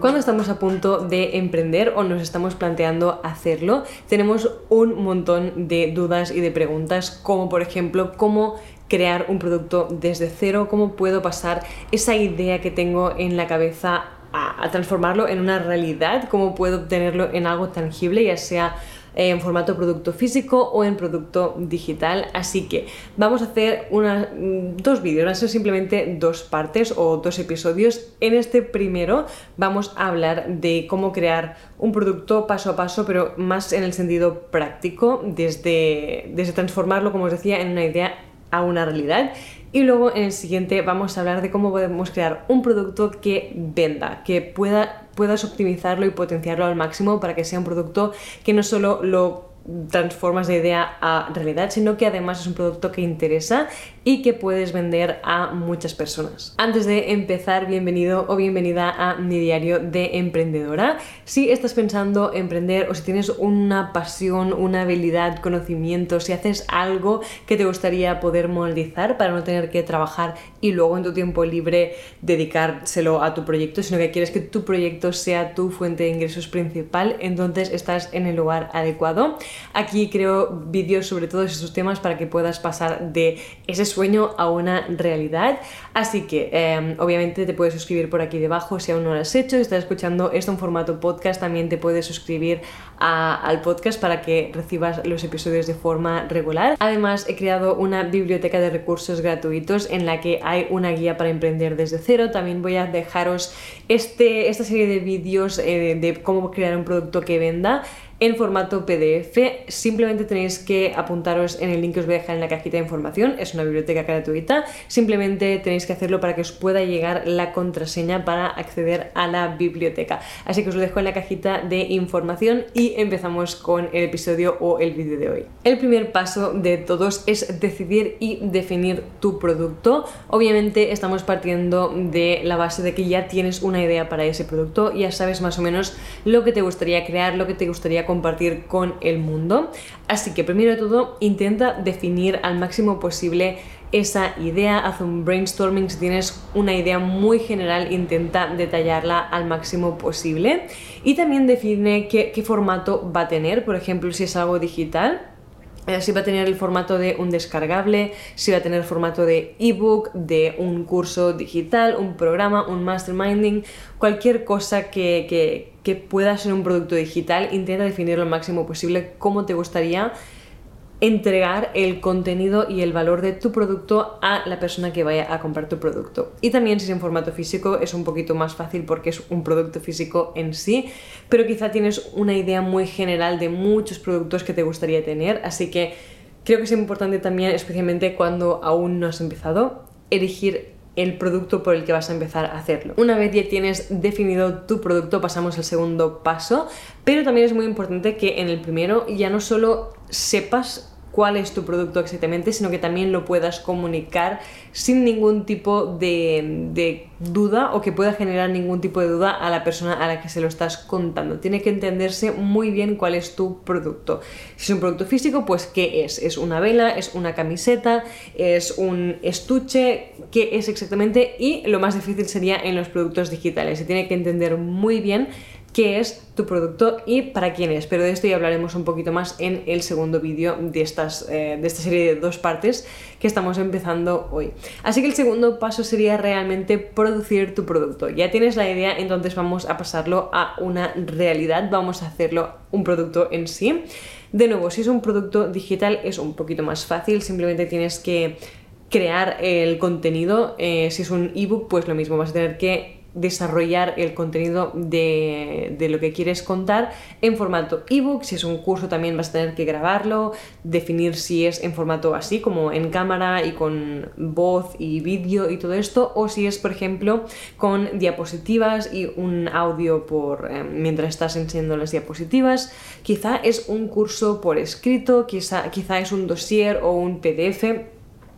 Cuando estamos a punto de emprender o nos estamos planteando hacerlo, tenemos un montón de dudas y de preguntas, como por ejemplo, cómo crear un producto desde cero, cómo puedo pasar esa idea que tengo en la cabeza a, transformarlo en una realidad, cómo puedo obtenerlo en algo tangible, ya sea en formato producto físico o en producto digital. Así que vamos a hacer una, mm, dos vídeos, van a ser simplemente dos partes o dos episodios. En este primero vamos a hablar de cómo crear un producto paso a paso, pero más en el sentido práctico, desde, desde transformarlo, como os decía, en una idea a una realidad. Y luego en el siguiente vamos a hablar de cómo podemos crear un producto que venda, que pueda, puedas optimizarlo y potenciarlo al máximo para que sea un producto que no solo lo transformas de idea a realidad, sino que además es un producto que interesa y que puedes vender a muchas personas. Antes de empezar, bienvenido o bienvenida a mi diario de emprendedora. Si estás pensando emprender o si tienes una pasión, una habilidad, conocimiento, si haces algo que te gustaría poder monetizar para no tener que trabajar y luego en tu tiempo libre dedicárselo a tu proyecto, sino que quieres que tu proyecto sea tu fuente de ingresos principal, entonces estás en el lugar adecuado. Aquí creo vídeos sobre todos estos temas para que puedas pasar de ese sueño a una realidad. Así que em, obviamente te puedes suscribir por aquí debajo si aún no lo has hecho. Si estás escuchando esto en formato podcast, también te puedes suscribir al podcast para que recibas los episodios de forma regular. Además, he creado una biblioteca de recursos gratuitos en la que hay una guía para emprender desde cero. También voy a dejaros este, esta serie de vídeos eh, de cómo crear un producto que venda en formato PDF. Simplemente tenéis que apuntaros en el link que os voy a dejar en la cajita de información. Es una biblioteca gratuita. Simplemente tenéis que hacerlo para que os pueda llegar la contraseña para acceder a la biblioteca. Así que os lo dejo en la cajita de información y empezamos con el episodio o el vídeo de hoy. El primer paso de todos es decidir y definir tu producto. Obviamente estamos partiendo de la base de que ya tienes una idea para ese producto, ya sabes más o menos lo que te gustaría crear, lo que te gustaría compartir con el mundo. Así que primero de todo, intenta definir al máximo posible esa idea, haz un brainstorming, si tienes una idea muy general, intenta detallarla al máximo posible. Y también define qué, qué formato va a tener, por ejemplo, si es algo digital, si va a tener el formato de un descargable, si va a tener el formato de ebook, de un curso digital, un programa, un masterminding, cualquier cosa que, que, que pueda ser un producto digital, intenta definirlo lo máximo posible cómo te gustaría entregar el contenido y el valor de tu producto a la persona que vaya a comprar tu producto. Y también si es en formato físico es un poquito más fácil porque es un producto físico en sí, pero quizá tienes una idea muy general de muchos productos que te gustaría tener, así que creo que es importante también, especialmente cuando aún no has empezado, elegir el producto por el que vas a empezar a hacerlo. Una vez ya tienes definido tu producto, pasamos al segundo paso, pero también es muy importante que en el primero ya no solo sepas cuál es tu producto exactamente, sino que también lo puedas comunicar sin ningún tipo de, duda o que pueda generar ningún tipo de duda a la persona a la que se lo estás contando. Tiene que entenderse muy bien cuál es tu producto. Si es un producto físico, pues ¿qué es? ¿Es una vela? ¿Es una camiseta? ¿Es un estuche? ¿Qué es exactamente? Y lo más difícil sería en los productos digitales. Se tiene que entender muy bien qué es tu producto y para quién es. Pero de esto ya hablaremos un poquito más en el segundo vídeo de, estas, eh, de esta serie de dos partes que estamos empezando hoy. Así que el segundo paso sería realmente producir tu producto. Ya tienes la idea, entonces vamos a pasarlo a una realidad, vamos a hacerlo un producto en sí. De nuevo, si es un producto digital es un poquito más fácil, simplemente tienes que crear el contenido. Eh, si es un ebook, pues lo mismo, vas a tener que desarrollar el contenido de, lo que quieres contar en formato ebook. Si es un curso también vas a tener que grabarlo, definir si es en formato así como en cámara y con voz y vídeo y todo esto, o si es por ejemplo con diapositivas y un audio por eh, mientras estás enseñando las diapositivas. Quizá es un curso por escrito, quizá, quizá es un dossier o un PDF.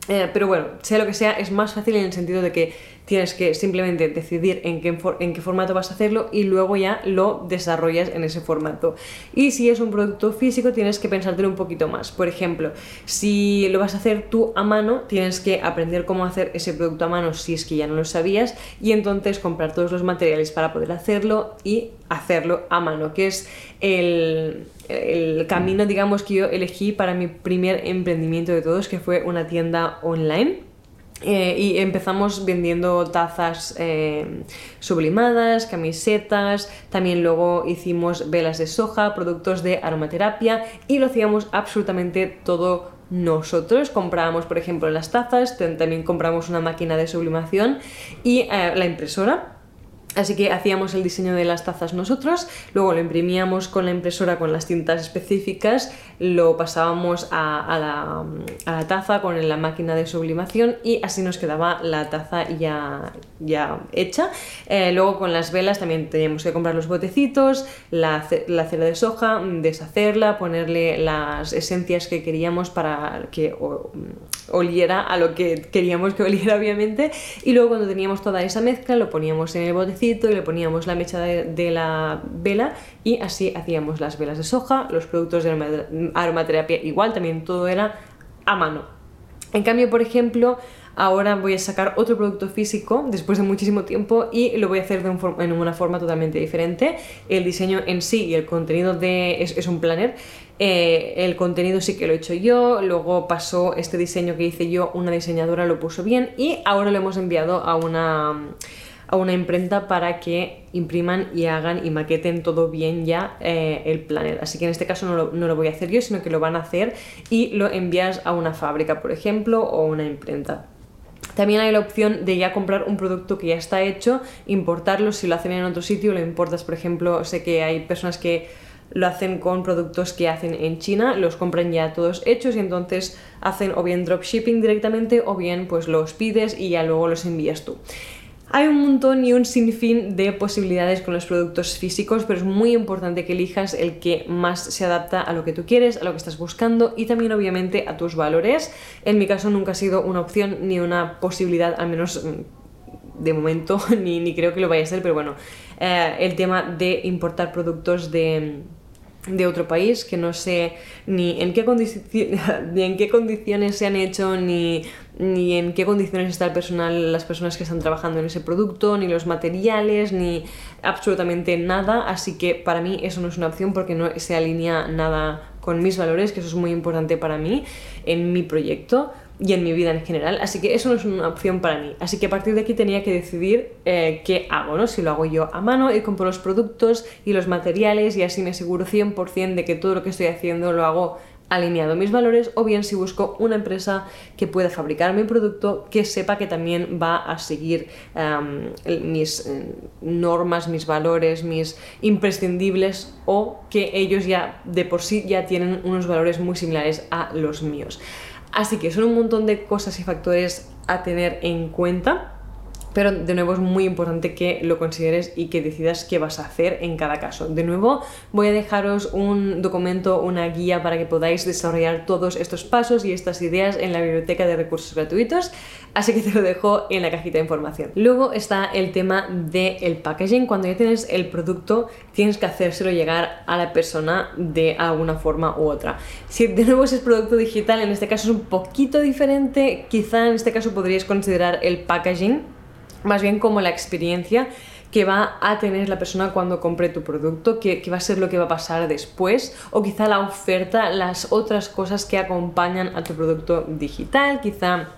Eh, pero bueno, sea lo que sea, es más fácil en el sentido de que tienes que simplemente decidir en qué, en qué formato vas a hacerlo y luego ya lo desarrollas en ese formato. Y si es un producto físico, tienes que pensártelo un poquito más. Por ejemplo, si lo vas a hacer tú a mano, tienes que aprender cómo hacer ese producto a mano si es que ya no lo sabías y entonces comprar todos los materiales para poder hacerlo y hacerlo a mano, que es el, el camino, digamos, que yo elegí para mi primer emprendimiento de todos, que fue una tienda online. Eh, y empezamos vendiendo tazas eh, sublimadas, camisetas, también luego hicimos velas de soja, productos de aromaterapia y lo hacíamos absolutamente todo nosotros. Comprábamos, por ejemplo, las tazas, también compramos una máquina de sublimación y eh, la impresora Así que hacíamos el diseño de las tazas nosotros, luego lo imprimíamos con la impresora con las tintas específicas, lo pasábamos a, la, taza con la máquina de sublimación y así nos quedaba la taza ya, ya hecha. Eh, luego con las velas también teníamos que comprar los botecitos, la, la cera de soja, deshacerla, ponerle las esencias que queríamos para que oliera a lo que queríamos que oliera obviamente y luego cuando teníamos toda esa mezcla lo poníamos en el botecito y le poníamos la mecha de, la vela y así hacíamos las velas de soja, los productos de aromaterapia igual, también todo era a mano. En cambio, por ejemplo, ahora voy a sacar otro producto físico después de muchísimo tiempo y lo voy a hacer de en una forma totalmente diferente. El diseño en sí y el contenido de, es, un planner. Eh, el contenido sí que lo he hecho yo, luego pasó este diseño que hice yo, una diseñadora lo puso bien y ahora lo hemos enviado a una a una imprenta para que impriman y hagan y maqueten todo bien ya eh, el planner. Así que en este caso no lo, voy a hacer yo, sino que lo van a hacer y lo envías a una fábrica, por ejemplo, o una imprenta. También hay la opción de ya comprar un producto que ya está hecho, importarlo si lo hacen en otro sitio, lo importas, por ejemplo, sé que hay personas que lo hacen con productos que hacen en China, los compran ya todos hechos y entonces hacen o bien dropshipping directamente o bien pues los pides y ya luego los envías tú. Hay un montón y un sinfín de posibilidades con los productos físicos, pero es muy importante que elijas el que más se adapta a lo que tú quieres, a lo que estás buscando y también obviamente a tus valores. En mi caso nunca ha sido una opción ni una posibilidad, al menos mm, de momento, ni, creo que lo vaya a ser, pero bueno, eh, el tema de importar productos de de otro país que no sé ni en qué, ni en qué condiciones se han hecho ni, ni en qué condiciones está el personal las personas que están trabajando en ese producto ni los materiales ni absolutamente nada. Así que para mí eso no es una opción porque no se alinea nada con mis valores que eso es muy importante para mí en mi proyecto y en mi vida en general, así que eso no es una opción para mí. Así que a partir de aquí tenía que decidir eh, qué hago, ¿no? Si lo hago yo a mano y compro los productos y los materiales y así me aseguro 100% de que todo lo que estoy haciendo lo hago alineado a mis valores o bien si busco una empresa que pueda fabricar mi producto que sepa que también va a seguir mis eh, normas, mis valores, mis imprescindibles o que ellos ya de por sí ya tienen unos valores muy similares a los míos. Así que son un montón de cosas y factores a tener en cuenta pero de nuevo es muy importante que lo consideres y que decidas qué vas a hacer en cada caso. De nuevo, voy a dejaros un documento, una guía para que podáis desarrollar todos estos pasos y estas ideas en la biblioteca de recursos gratuitos, así que te lo dejo en la cajita de información. Luego está el tema del packaging. Cuando ya tienes el producto, tienes que hacérselo llegar a la persona de alguna forma u otra. Si de nuevo es producto digital, en este caso es un poquito diferente, quizá en este caso podríais considerar el packaging más bien como la experiencia que va a tener la persona cuando compre tu producto, que, va a ser lo que va a pasar después, o quizá la oferta, las otras cosas que acompañan a tu producto digital, quizá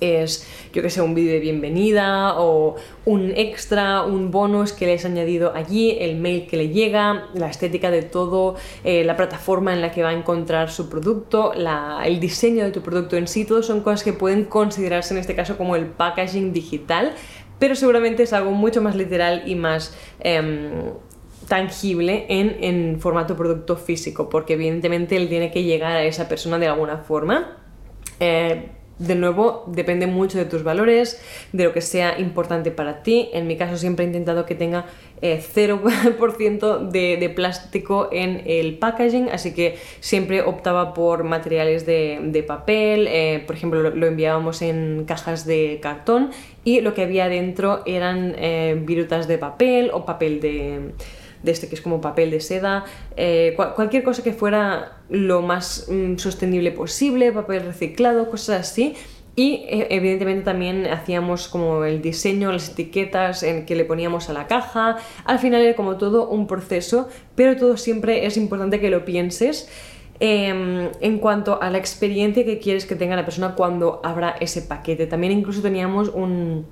es, yo que sé, un vídeo de bienvenida o un extra, un bonus que le has añadido allí, el mail que le llega, la estética de todo, eh, la plataforma en la que va a encontrar su producto, el diseño de tu producto en sí, todo son cosas que pueden considerarse en este caso como el packaging digital, pero seguramente es algo mucho más literal y más... Em, tangible en, en formato producto físico, porque evidentemente él tiene que llegar a esa persona de alguna forma. Eh, de nuevo, depende mucho de tus valores, de lo que sea importante para ti. En mi caso siempre he intentado que tenga 0% eh, de, plástico en el packaging, así que siempre optaba por materiales de, papel, eh, por ejemplo lo, enviábamos en cajas de cartón y lo que había dentro eran eh, virutas de papel o papel de de este que es como papel de seda, eh, cualquier cosa que fuera lo más mm, sostenible posible, papel reciclado, cosas así. Y eh, evidentemente también hacíamos como el diseño, las etiquetas en que le poníamos a la caja. Al final era como todo un proceso, pero todo siempre es importante que lo pienses em, en cuanto a la experiencia que quieres que tenga la persona cuando abra ese paquete. También incluso teníamos un,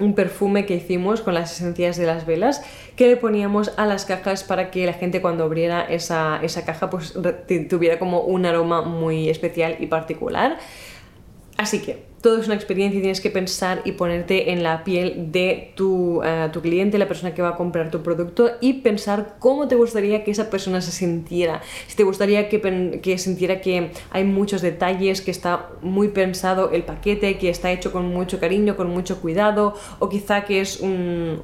un perfume que hicimos con las esencias de las velas que le poníamos a las cajas para que la gente cuando abriera esa, esa caja pues tuviera como un aroma muy especial y particular. Así que todo es una experiencia y tienes que pensar y ponerte en la piel de tu, eh, tu, cliente, la persona que va a comprar tu producto y pensar cómo te gustaría que esa persona se sintiera. Si te gustaría que, que sintiera que hay muchos detalles, que está muy pensado el paquete, que está hecho con mucho cariño, con mucho cuidado, o quizá que es un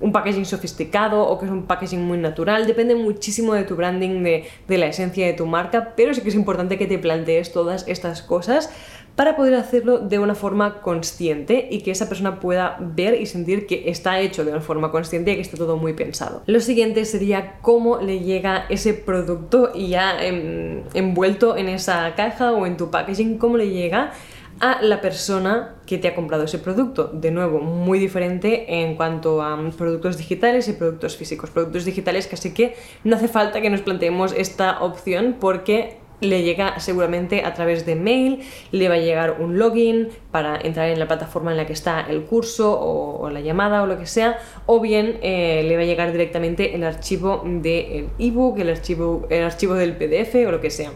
un packaging sofisticado o que es un packaging muy natural, depende muchísimo de tu branding, de, de, la esencia de tu marca, pero sí que es importante que te plantees todas estas cosas para poder hacerlo de una forma consciente y que esa persona pueda ver y sentir que está hecho de una forma consciente y que está todo muy pensado. Lo siguiente sería cómo le llega ese producto y ya envuelto en esa caja o en tu packaging, cómo le llega a la persona que te ha comprado ese producto. De nuevo, muy diferente en cuanto a productos digitales y productos físicos. Productos digitales casi que no hace falta que nos planteemos esta opción porque le llega seguramente a través de mail, le va a llegar un login para entrar en la plataforma en la que está el curso o, la llamada o lo que sea, o bien eh, le va a llegar directamente el archivo del ebook, el archivo, el archivo del PDF o lo que sea.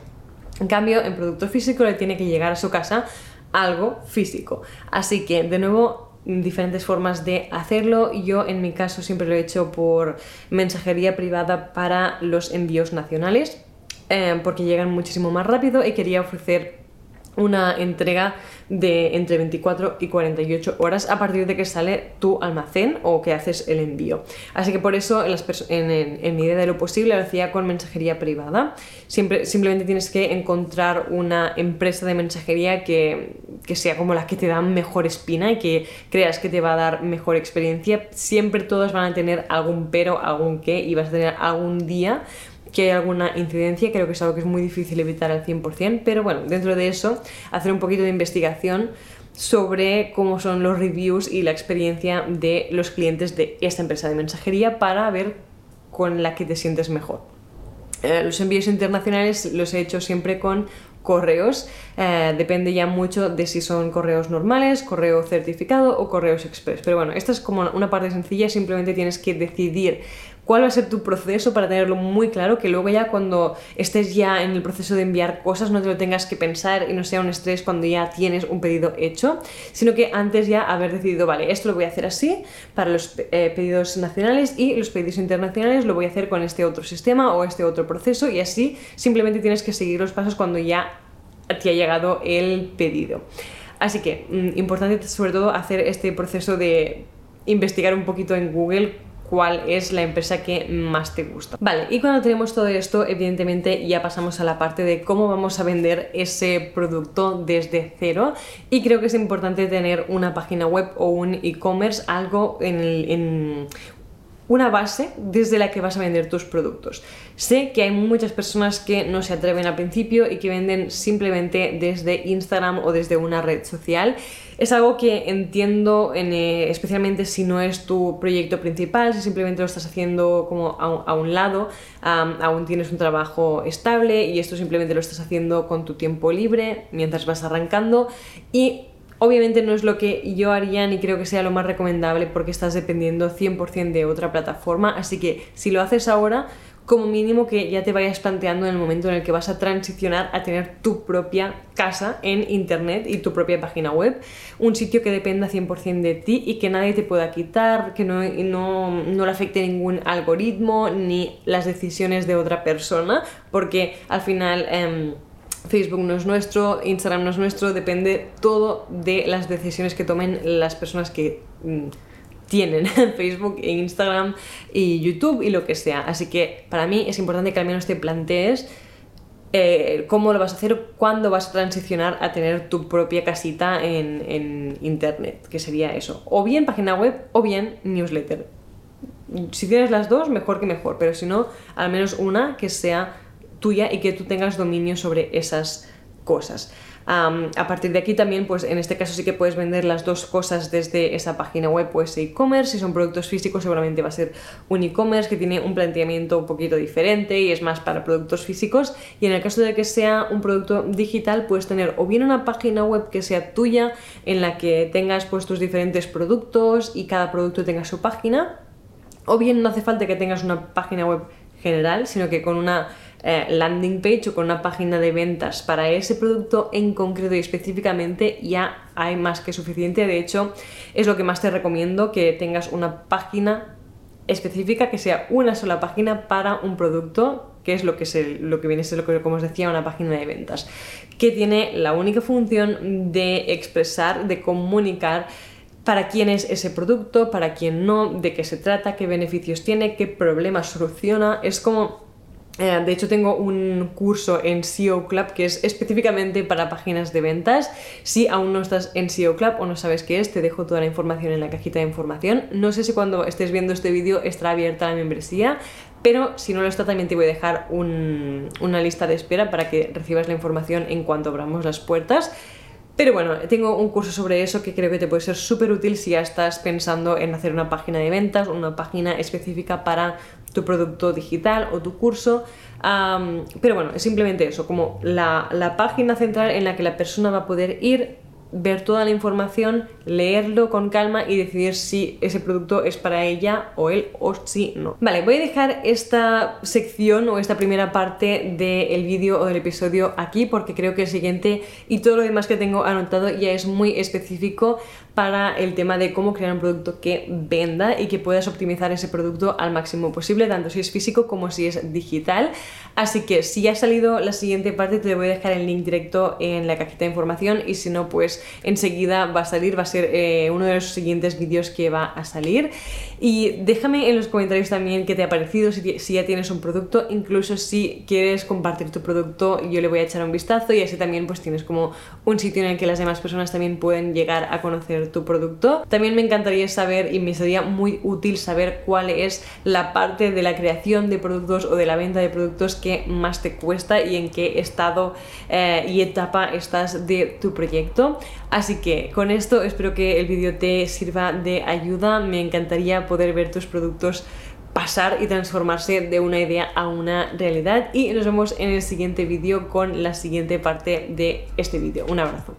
En cambio, en producto físico le tiene que llegar a su casa algo físico. Así que, de nuevo, diferentes formas de hacerlo. Yo en mi caso siempre lo he hecho por mensajería privada para los envíos nacionales eh, porque llegan muchísimo más rápido y quería ofrecer una entrega de entre 24 y 48 horas a partir de que sale tu almacén o que haces el envío. Así que por eso en, mi idea de lo posible lo hacía con mensajería privada. Siempre, simplemente tienes que encontrar una empresa de mensajería que, que sea como la que te da mejor espina y que creas que te va a dar mejor experiencia. Siempre todas van a tener algún pero, algún qué y vas a tener algún día que hay alguna incidencia, creo que es algo que es muy difícil evitar al 100%, pero bueno, dentro de eso, hacer un poquito de investigación sobre cómo son los reviews y la experiencia de los clientes de esta empresa de mensajería para ver con la que te sientes mejor. Eh, los envíos internacionales los he hecho siempre con correos. Eh, depende ya mucho de si son correos normales, correo certificado o correos express. Pero bueno, esta es como una parte sencilla, simplemente tienes que decidir cuál va a ser tu proceso para tenerlo muy claro, que luego ya cuando estés ya en el proceso de enviar cosas no te lo tengas que pensar y no sea un estrés cuando ya tienes un pedido hecho, sino que antes ya haber decidido, vale, esto lo voy a hacer así para los eh, pedidos nacionales y los pedidos internacionales lo voy a hacer con este otro sistema o este otro proceso y así simplemente tienes que seguir los pasos cuando ya te ha llegado el pedido. Así que, mm, importante sobre todo hacer este proceso de investigar un poquito en Google cuál es la empresa que más te gusta. Vale, y cuando tenemos todo esto, evidentemente ya pasamos a la parte de cómo vamos a vender ese producto desde cero y creo que es importante tener una página web o un e-commerce, algo en, en una base desde la que vas a vender tus productos. Sé que hay muchas personas que no se atreven al principio y que venden simplemente desde Instagram o desde una red social. Es algo que entiendo, eh, especialmente si no es tu proyecto principal, si simplemente lo estás haciendo como a, un lado, aún tienes un trabajo estable y esto simplemente lo estás haciendo con tu tiempo libre mientras vas arrancando y Obviamente no es lo que yo haría ni creo que sea lo más recomendable porque estás dependiendo 100% de otra plataforma, así que si lo haces ahora, como mínimo que ya te vayas planteando en el momento en el que vas a transicionar a tener tu propia casa en internet y tu propia página web, un sitio que dependa 100% de ti y que nadie te pueda quitar, que no, no, no le afecte ningún algoritmo ni las decisiones de otra persona, porque al final... Em, Facebook no es nuestro, Instagram no es nuestro, depende todo de las decisiones que tomen las personas que mm, tienen Facebook e Instagram y YouTube y lo que sea. Así que para mí es importante que al menos te plantees eh, cómo lo vas a hacer, cuándo vas a transicionar a tener tu propia casita en, en Internet, que sería eso. O bien página web o bien newsletter. Si tienes las dos, mejor que mejor, pero si no, al menos una que sea tuya y que tú tengas dominio sobre esas cosas. a partir de aquí también, pues en este caso sí que puedes vender las dos cosas desde esa página web o ese e-commerce. Si son productos físicos, seguramente va a ser un e-commerce que tiene un planteamiento un poquito diferente y es más para productos físicos. Y en el caso de que sea un producto digital, puedes tener o bien una página web que sea tuya, en la que tengas pues tus diferentes productos y cada producto tenga su página. O bien no hace falta que tengas una página web general, sino que con una eh, landing page o con una página de ventas para ese producto en concreto y específicamente ya hay más que suficiente. De hecho, es lo que más te recomiendo que tengas una página específica que sea una sola página para un producto que es lo que, se, lo que viene a ser, lo que, como os decía, una página de ventas, que tiene la única función de expresar, de comunicar para quién es ese producto, para quién no, de qué se trata, qué beneficios tiene, qué problemas soluciona. Es como eh, de hecho, tengo un curso en SEO Club que es específicamente para páginas de ventas. Si aún no estás en SEO Club o no sabes qué es, te dejo toda la información en la cajita de información. No sé si cuando estés viendo este vídeo estará abierta la membresía, pero si no lo está también te voy a dejar una lista de espera para que recibas la información en cuanto abramos las puertas. Pero bueno, tengo un curso sobre eso que creo que te puede ser súper útil si ya estás pensando en hacer una página de ventas, una página específica para tu producto digital o tu curso. pero bueno, es simplemente eso, como la, la página central en la que la persona va a poder ir ver toda la información, leerlo con calma y decidir si ese producto es para ella o él o si no. Vale, voy a dejar esta sección o esta primera parte del vídeo o del episodio aquí porque creo que el siguiente y todo lo demás que tengo anotado ya es muy específico para el tema de cómo crear un producto que venda y que puedas optimizar ese producto al máximo posible, tanto si es físico como si es digital. Así que si ha salido la siguiente parte te voy a dejar el link directo en la cajita de información y si no pues enseguida va a salir, va a ser eh, uno de los siguientes vídeos que va a salir. Y déjame en los comentarios también qué te ha parecido, si, ya tienes un producto, incluso si quieres compartir tu producto yo le voy a echar un vistazo y así también pues tienes como un sitio en el que las demás personas también pueden llegar a conocer tu producto. También me encantaría saber y me sería muy útil saber cuál es la parte de la creación de productos o de la venta de productos que más te cuesta y en qué estado eh, y etapa estás de tu proyecto. Así que con esto espero que el vídeo te sirva de ayuda. Me encantaría poder ver tus productos pasar y transformarse de una idea a una realidad y nos vemos en el siguiente vídeo con la siguiente parte de este vídeo. Un abrazo.